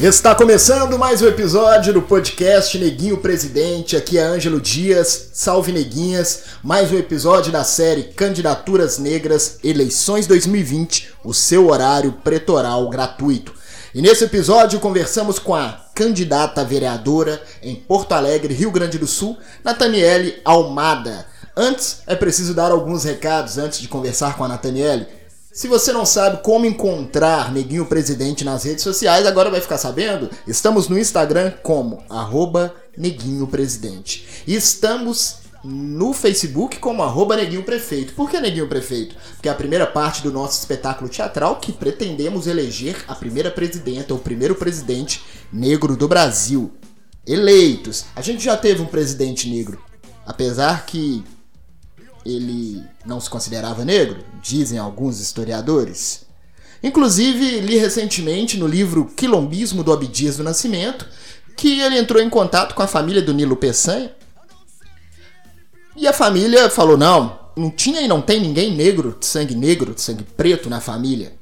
Está começando mais um episódio do podcast Neguinho Presidente. Aqui é Ângelo Dias. Salve Neguinhas. Mais um episódio da série Candidaturas Negras Eleições 2020, o seu horário pretoral gratuito. E nesse episódio conversamos com a candidata vereadora em Porto Alegre, Rio Grande do Sul, Nathaniele Almada. Antes, é preciso dar alguns recados antes de conversar com a Nathaniele. Se você não sabe como encontrar Neguinho Presidente nas redes sociais, agora vai ficar sabendo? Estamos no Instagram como arroba Neguinho Presidente. E estamos no Facebook como arroba Neguinho Prefeito. Por que Neguinho Prefeito? Porque é a primeira parte do nosso espetáculo teatral que pretendemos eleger a primeira presidenta, ou primeiro presidente negro do Brasil. Eleitos. A gente já teve um presidente negro. Apesar que ele não se considerava negro, dizem alguns historiadores. Inclusive, li recentemente no livro Quilombismo do Abdias do Nascimento que ele entrou em contato com a família do Nilo Peçanha. E a família falou: não, não tinha e não tem ninguém negro, de sangue negro, de sangue preto na família.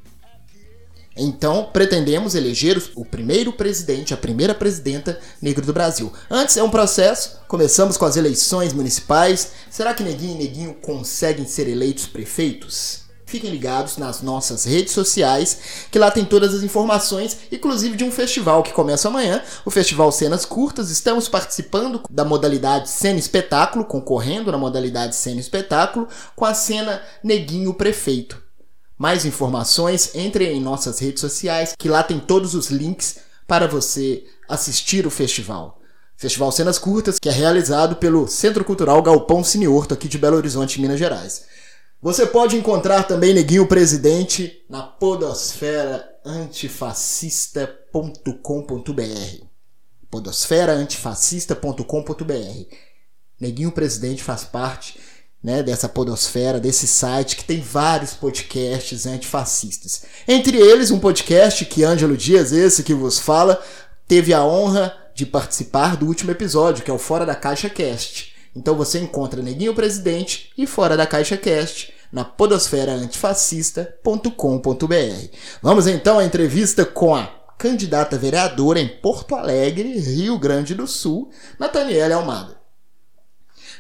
Então, pretendemos eleger o primeiro presidente, a primeira presidenta negra do Brasil. Antes é um processo, começamos com as eleições municipais. Será que Neguinho e Neguinho conseguem ser eleitos prefeitos? Fiquem ligados nas nossas redes sociais, que lá tem todas as informações, inclusive de um festival que começa amanhã, o Festival Cenas Curtas. Estamos participando da modalidade Cena Espetáculo, concorrendo na modalidade Cena Espetáculo, com a cena Neguinho Prefeito. Mais informações, entre em nossas redes sociais, que lá tem todos os links para você assistir o festival. Festival Cenas Curtas, que é realizado pelo Centro Cultural Galpão Cineorto aqui de Belo Horizonte, Minas Gerais. Você pode encontrar também Neguinho Presidente na podosfera antifascista.com.br podosferaantifascista.com.br Neguinho Presidente faz parte né, dessa podosfera, desse site que tem vários podcasts antifascistas. Entre eles, um podcast que Ângelo Dias, esse que vos fala, teve a honra de participar do último episódio, que é o Fora da Caixa Cast. Então você encontra Neguinho Presidente e Fora da Caixa Cast na podosferaantifascista.com.br. Vamos então à entrevista com a candidata vereadora em Porto Alegre, Rio Grande do Sul, Nathaniele Almada.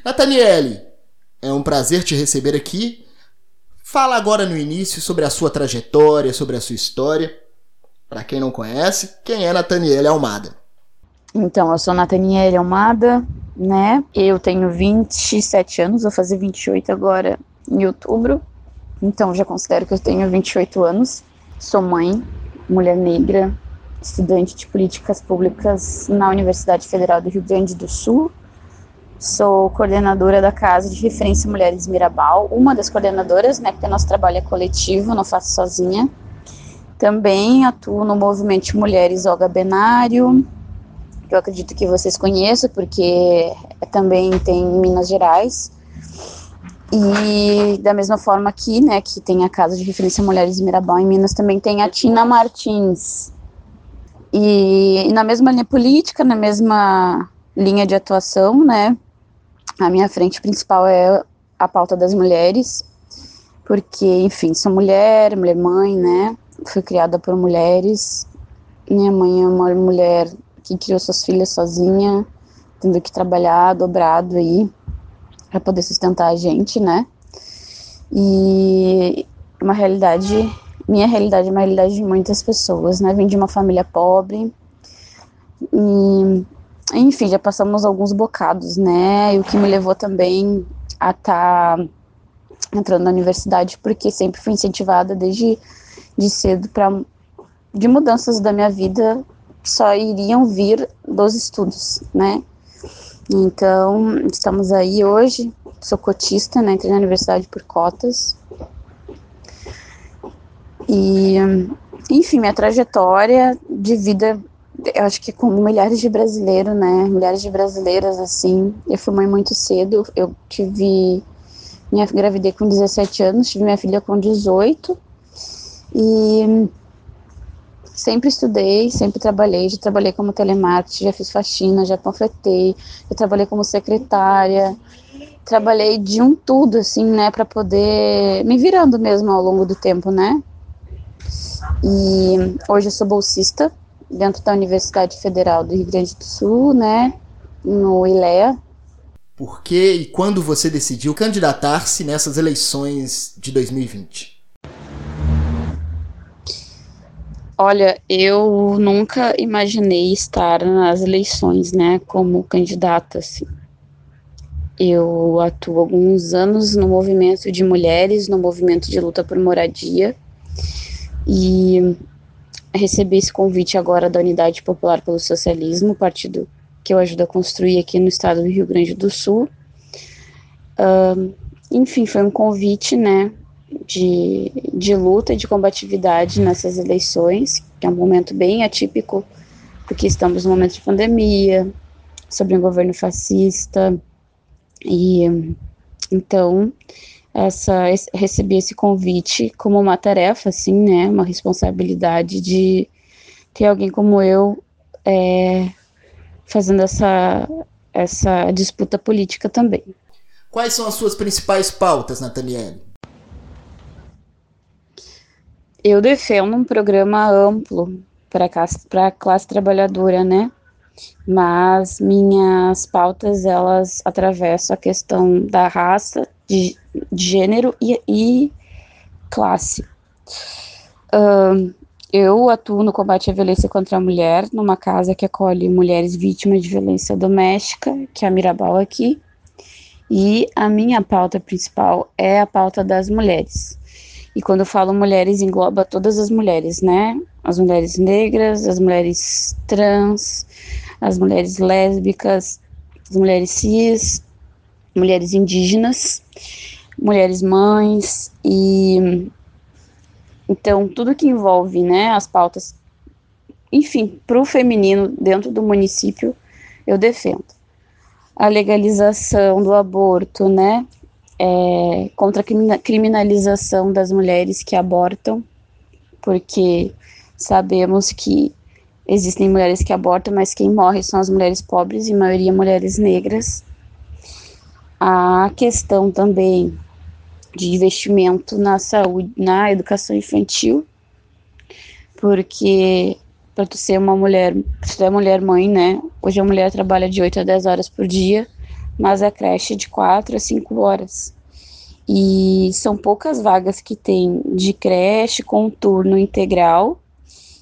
Nathaniele, é um prazer te receber aqui. Fala agora no início sobre a sua trajetória, sobre a sua história. Para quem não conhece, quem é Nathaniele Almada? Então, eu sou Nathaniele Almada, né? Eu tenho 27 anos, vou fazer 28 agora em outubro. Então, já considero que eu tenho 28 anos. Sou mãe, mulher negra, estudante de políticas públicas na Universidade Federal do Rio Grande do Sul Sou coordenadora da Casa de Referência Mulheres Mirabal, uma das coordenadoras, né, porque nosso trabalho é coletivo, não faço sozinha. Também atuo no movimento Mulheres Olga Benário, que eu acredito que vocês conheçam, porque também tem em Minas Gerais. E da mesma forma aqui, né, que tem a Casa de Referência Mulheres Mirabal em Minas, também tem a Tina Martins. E, e na mesma linha política, na mesma linha de atuação, né, a minha frente principal é a pauta das mulheres, porque, enfim, sou mulher, mulher mãe, né? Fui criada por mulheres. Minha mãe é uma mulher que criou suas filhas sozinha, tendo que trabalhar dobrado aí para poder sustentar a gente, né? E uma realidade, minha realidade é uma realidade de muitas pessoas, né? Vim de uma família pobre e enfim, já passamos alguns bocados, né? E o que me levou também a estar tá entrando na universidade, porque sempre fui incentivada desde de cedo para de mudanças da minha vida só iriam vir dos estudos, né? Então, estamos aí hoje, sou cotista, né? Entrei na universidade por cotas. E, enfim, minha trajetória de vida eu acho que como milhares de brasileiros, né, milhares de brasileiras, assim, eu fui mãe muito cedo, eu tive, minha gravidez com 17 anos, tive minha filha com 18, e sempre estudei, sempre trabalhei, já trabalhei como telemarketing, já fiz faxina, já panfletei, já trabalhei como secretária, trabalhei de um tudo, assim, né, para poder me virando mesmo ao longo do tempo, né, e hoje eu sou bolsista, dentro da Universidade Federal do Rio Grande do Sul, né, no ILEA. Por que e quando você decidiu candidatar-se nessas eleições de 2020? Olha, eu nunca imaginei estar nas eleições, né, como candidata, assim. Eu atuo alguns anos no movimento de mulheres, no movimento de luta por moradia, e recebi esse convite agora da Unidade Popular pelo Socialismo, partido que eu ajudo a construir aqui no estado do Rio Grande do Sul. Uh, enfim, foi um convite, né, de, de luta e de combatividade nessas eleições, que é um momento bem atípico, porque estamos no momento de pandemia, sobre um governo fascista, e então essa recebi esse convite como uma tarefa, assim, né, uma responsabilidade de ter alguém como eu é, fazendo essa essa disputa política também. Quais são as suas principais pautas, Nathaniele? Eu defendo um programa amplo para a classe trabalhadora, né? Mas minhas pautas elas atravessam a questão da raça, de, de gênero e, e classe. Uh, eu atuo no combate à violência contra a mulher, numa casa que acolhe mulheres vítimas de violência doméstica, que é a Mirabal aqui. E a minha pauta principal é a pauta das mulheres. E quando eu falo mulheres, engloba todas as mulheres, né? As mulheres negras, as mulheres trans, as mulheres lésbicas, as mulheres cis, mulheres indígenas, mulheres mães e então tudo que envolve, né, as pautas, enfim, para o feminino dentro do município, eu defendo a legalização do aborto, né, é, contra a criminalização das mulheres que abortam, porque sabemos que existem mulheres que abortam, mas quem morre são as mulheres pobres e maioria mulheres negras. A questão também de investimento na saúde, na educação infantil, porque para tu ser uma mulher, se tu é mulher mãe, né? Hoje a mulher trabalha de 8 a 10 horas por dia mas a creche é de 4 a 5 horas. E são poucas vagas que tem de creche com turno integral.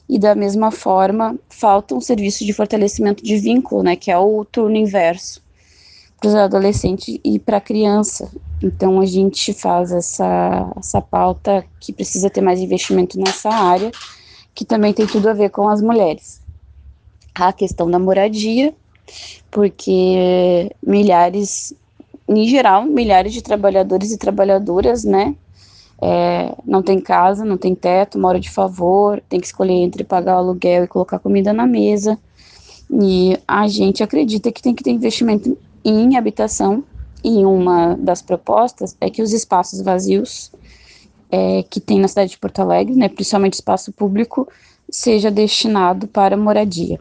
E da mesma forma, falta um serviço de fortalecimento de vínculo, né, que é o turno inverso para os adolescentes e para a criança. Então a gente faz essa, essa pauta que precisa ter mais investimento nessa área, que também tem tudo a ver com as mulheres. A questão da moradia, porque milhares, em geral, milhares de trabalhadores e trabalhadoras, né, é, não tem casa, não tem teto, mora de favor, tem que escolher entre pagar o aluguel e colocar comida na mesa. E a gente acredita que tem que ter investimento em habitação. E uma das propostas é que os espaços vazios é, que tem na cidade de Porto Alegre, né, principalmente espaço público, seja destinado para moradia.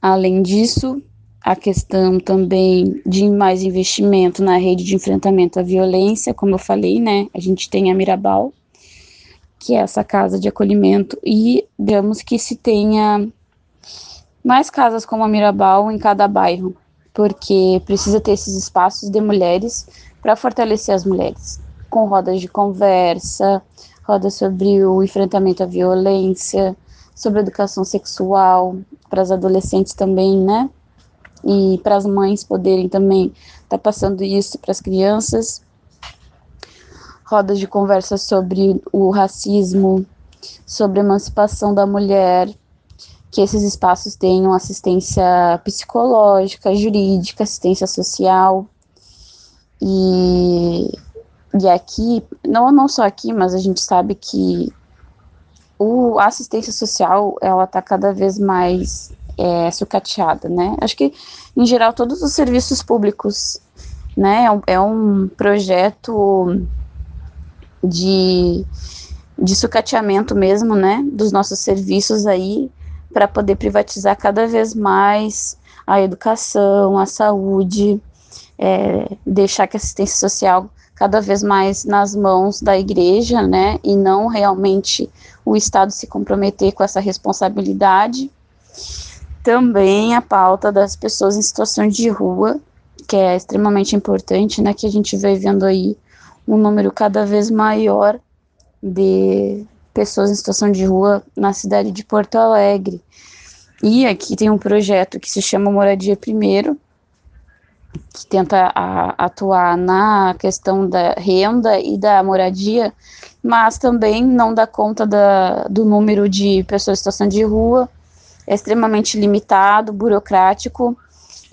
Além disso, a questão também de mais investimento na rede de enfrentamento à violência, como eu falei, né? A gente tem a Mirabal, que é essa casa de acolhimento, e digamos que se tenha mais casas como a Mirabal em cada bairro, porque precisa ter esses espaços de mulheres para fortalecer as mulheres, com rodas de conversa, rodas sobre o enfrentamento à violência, sobre educação sexual, para as adolescentes também, né? E para as mães poderem também estar tá passando isso para as crianças. Rodas de conversa sobre o racismo, sobre a emancipação da mulher, que esses espaços tenham assistência psicológica, jurídica, assistência social. E, e aqui, não, não só aqui, mas a gente sabe que o, a assistência social ela está cada vez mais é, sucateada, né? Acho que em geral todos os serviços públicos, né? É um, é um projeto de, de sucateamento mesmo, né? Dos nossos serviços aí para poder privatizar cada vez mais a educação, a saúde, é, deixar que a assistência social cada vez mais nas mãos da igreja, né, e não realmente o Estado se comprometer com essa responsabilidade. Também a pauta das pessoas em situações de rua, que é extremamente importante, né, que a gente vai vendo aí um número cada vez maior de pessoas em situação de rua na cidade de Porto Alegre. E aqui tem um projeto que se chama Moradia Primeiro, que tenta a, atuar na questão da renda e da moradia, mas também não dá conta da, do número de pessoas em situação de rua, é extremamente limitado, burocrático,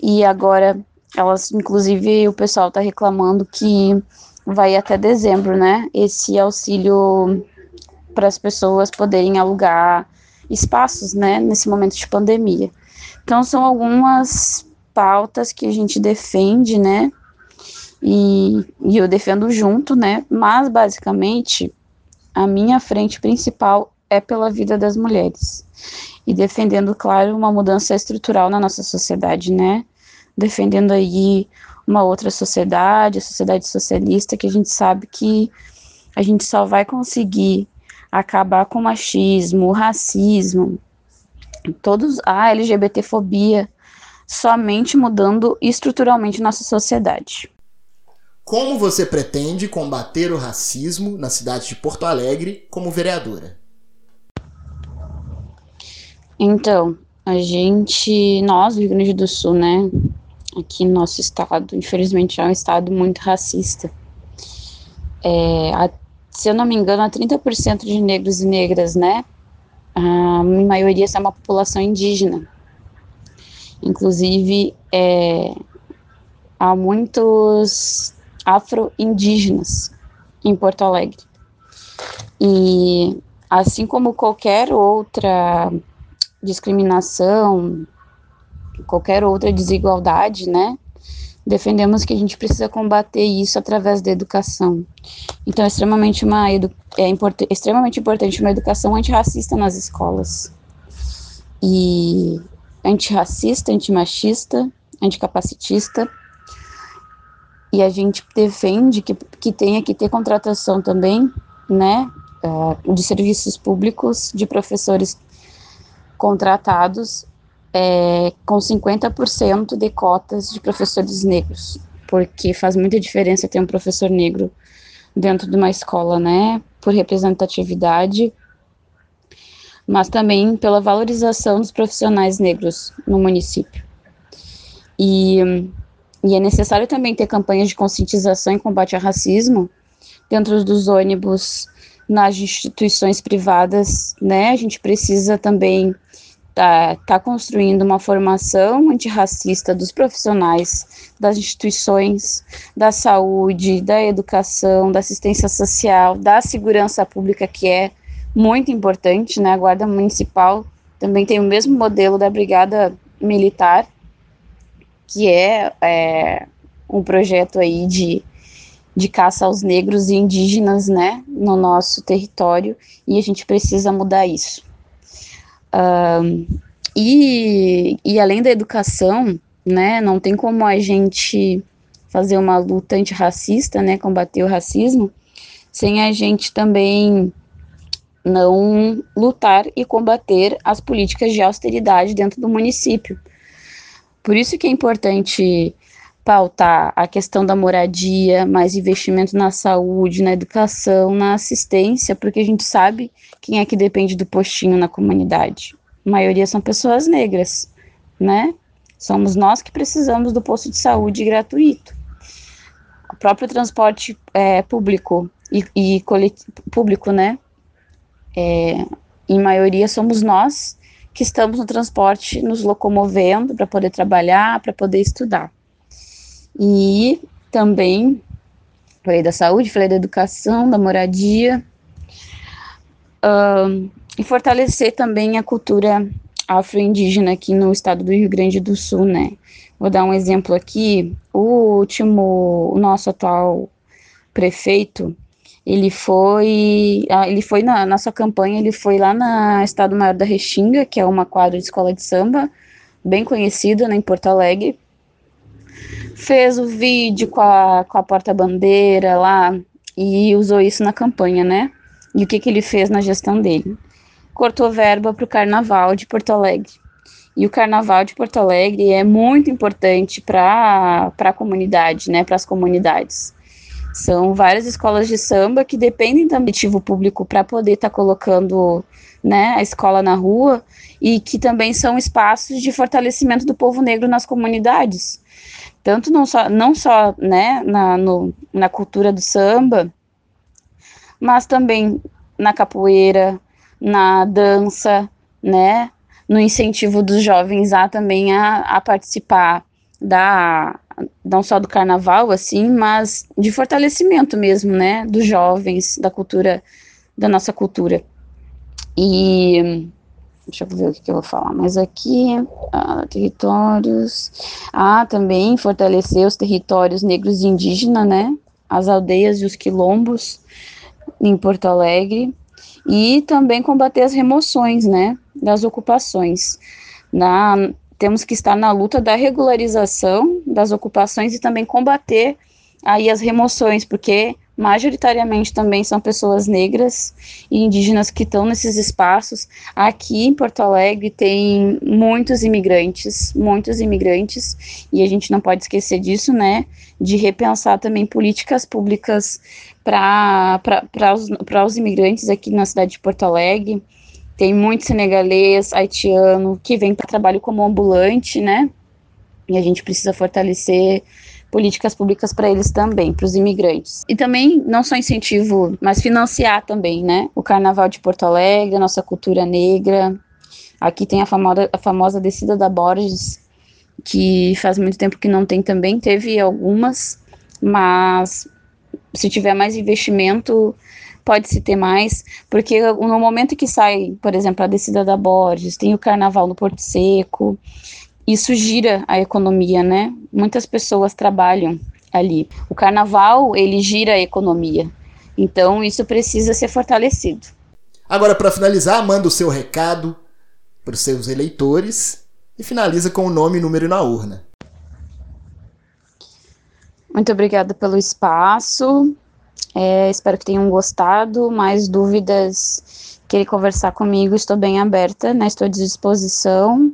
e agora elas, inclusive, o pessoal está reclamando que vai até dezembro, né? Esse auxílio para as pessoas poderem alugar espaços, né? Nesse momento de pandemia. Então, são algumas pautas que a gente defende, né? E, e eu defendo junto, né? Mas, basicamente, a minha frente principal é pela vida das mulheres. E defendendo, claro, uma mudança estrutural na nossa sociedade, né? Defendendo aí uma outra sociedade, a sociedade socialista, que a gente sabe que a gente só vai conseguir acabar com o machismo, o racismo, todos a LGBTfobia, somente mudando estruturalmente nossa sociedade. Como você pretende combater o racismo na cidade de Porto Alegre como vereadora? Então, a gente, nós do Rio Grande do Sul, né, aqui no nosso estado, infelizmente é um estado muito racista. É, se eu não me engano, há 30% de negros e negras, né, a maioria é uma população indígena. Inclusive, é, há muitos afro-indígenas em Porto Alegre. E assim como qualquer outra discriminação, qualquer outra desigualdade, né? Defendemos que a gente precisa combater isso através da educação. Então, é extremamente, uma é import extremamente importante uma educação antirracista nas escolas. E antirracista, antimachista, anticapacitista. E a gente defende que, que tenha que ter contratação também, né, uh, de serviços públicos, de professores contratados é, com 50% de cotas de professores negros, porque faz muita diferença ter um professor negro dentro de uma escola, né, por representatividade mas também pela valorização dos profissionais negros no município. E, e é necessário também ter campanhas de conscientização e combate ao racismo dentro dos ônibus, nas instituições privadas, né? A gente precisa também tá, tá construindo uma formação antirracista dos profissionais, das instituições, da saúde, da educação, da assistência social, da segurança pública, que é muito importante, né? A Guarda Municipal também tem o mesmo modelo da Brigada Militar, que é, é um projeto aí de, de caça aos negros e indígenas, né, no nosso território, e a gente precisa mudar isso. Um, e, e além da educação, né, não tem como a gente fazer uma luta antirracista, né, combater o racismo, sem a gente também não lutar e combater as políticas de austeridade dentro do município. Por isso que é importante pautar a questão da moradia, mais investimento na saúde, na educação, na assistência, porque a gente sabe quem é que depende do postinho na comunidade. A maioria são pessoas negras, né? Somos nós que precisamos do posto de saúde gratuito. O próprio transporte é, público e, e público, né? é, em maioria somos nós que estamos no transporte nos locomovendo para poder trabalhar, para poder estudar. E também falei da saúde, falei da educação, da moradia, um, e fortalecer também a cultura afro-indígena aqui no estado do Rio Grande do Sul, né? Vou dar um exemplo aqui. O último, o nosso atual prefeito, ele foi, ah, ele foi na nossa campanha, ele foi lá na Estado Maior da Restinga, que é uma quadra de escola de samba, bem conhecida né, em Porto Alegre. Fez o vídeo com a, com a porta-bandeira lá e usou isso na campanha, né? E o que, que ele fez na gestão dele? Cortou verba para o Carnaval de Porto Alegre. E o Carnaval de Porto Alegre é muito importante para a comunidade, né? Para as comunidades. São várias escolas de samba que dependem do ativo público para poder estar tá colocando né, a escola na rua e que também são espaços de fortalecimento do povo negro nas comunidades. Tanto não só, não só né, na, no, na cultura do samba, mas também na capoeira, na dança, né, no incentivo dos jovens a também a, a participar da não só do carnaval assim, mas de fortalecimento mesmo, né, dos jovens, da cultura, da nossa cultura. E deixa eu ver o que, que eu vou falar mais aqui. Ah, territórios. Ah, também fortalecer os territórios negros e indígenas, né? As aldeias e os quilombos em Porto Alegre. E também combater as remoções, né? Das ocupações. Na, temos que estar na luta da regularização das ocupações e também combater aí as remoções, porque majoritariamente também são pessoas negras e indígenas que estão nesses espaços. Aqui em Porto Alegre tem muitos imigrantes, muitos imigrantes, e a gente não pode esquecer disso, né? De repensar também políticas públicas para os, os imigrantes aqui na cidade de Porto Alegre. Tem muito senegalês, haitiano, que vem para trabalho como ambulante, né? E a gente precisa fortalecer políticas públicas para eles também, para os imigrantes. E também, não só incentivo, mas financiar também, né? O Carnaval de Porto Alegre, nossa cultura negra. Aqui tem a famosa, a famosa descida da Borges, que faz muito tempo que não tem também, teve algumas, mas se tiver mais investimento, pode-se ter mais, porque no momento que sai, por exemplo, a descida da Borges, tem o carnaval no Porto Seco, isso gira a economia, né? Muitas pessoas trabalham ali. O carnaval, ele gira a economia. Então, isso precisa ser fortalecido. Agora, para finalizar, manda o seu recado para os seus eleitores e finaliza com o nome e número na urna. Muito obrigada pelo espaço. É, espero que tenham gostado. Mais dúvidas, querer conversar comigo, estou bem aberta, né? estou à disposição.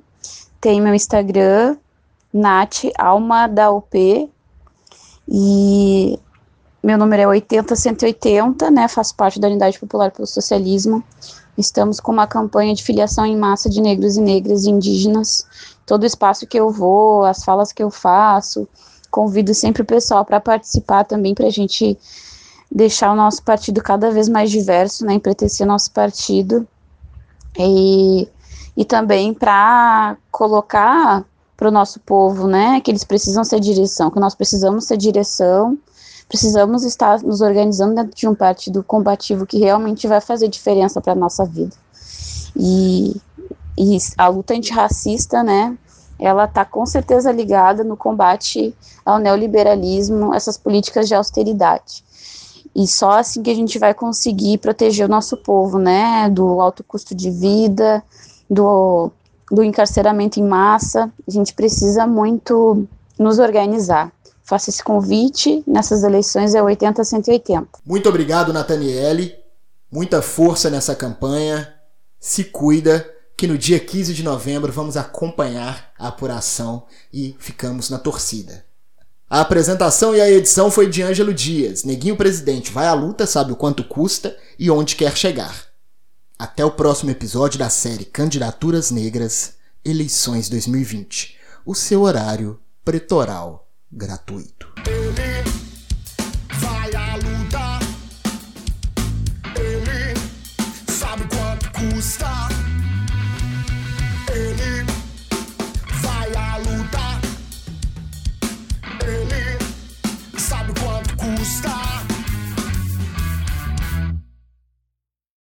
Tem meu Instagram, Nath Alma da UP. E meu número é 80180, né? Faço parte da Unidade Popular pelo Socialismo. Estamos com uma campanha de filiação em massa de negros e negras e indígenas. Todo espaço que eu vou, as falas que eu faço, convido sempre o pessoal para participar também, para a gente deixar o nosso partido cada vez mais diverso, né? Empretecer nosso partido. E e também para colocar para o nosso povo, né, que eles precisam ser direção, que nós precisamos ser direção, precisamos estar nos organizando dentro de um partido combativo que realmente vai fazer diferença para a nossa vida. E, e a luta antirracista, né, ela está com certeza ligada no combate ao neoliberalismo, essas políticas de austeridade. E só assim que a gente vai conseguir proteger o nosso povo, né, do alto custo de vida, do, do encarceramento em massa, a gente precisa muito nos organizar. Faço esse convite, nessas eleições é 80 180. Muito obrigado, Nathaniele. Muita força nessa campanha. Se cuida, que no dia 15 de novembro vamos acompanhar a apuração e ficamos na torcida. A apresentação e a edição foi de Ângelo Dias. Neguinho Presidente vai à luta, sabe o quanto custa e onde quer chegar. Até o próximo episódio da série Candidaturas Negras, Eleições 2020. O seu horário pretoral gratuito.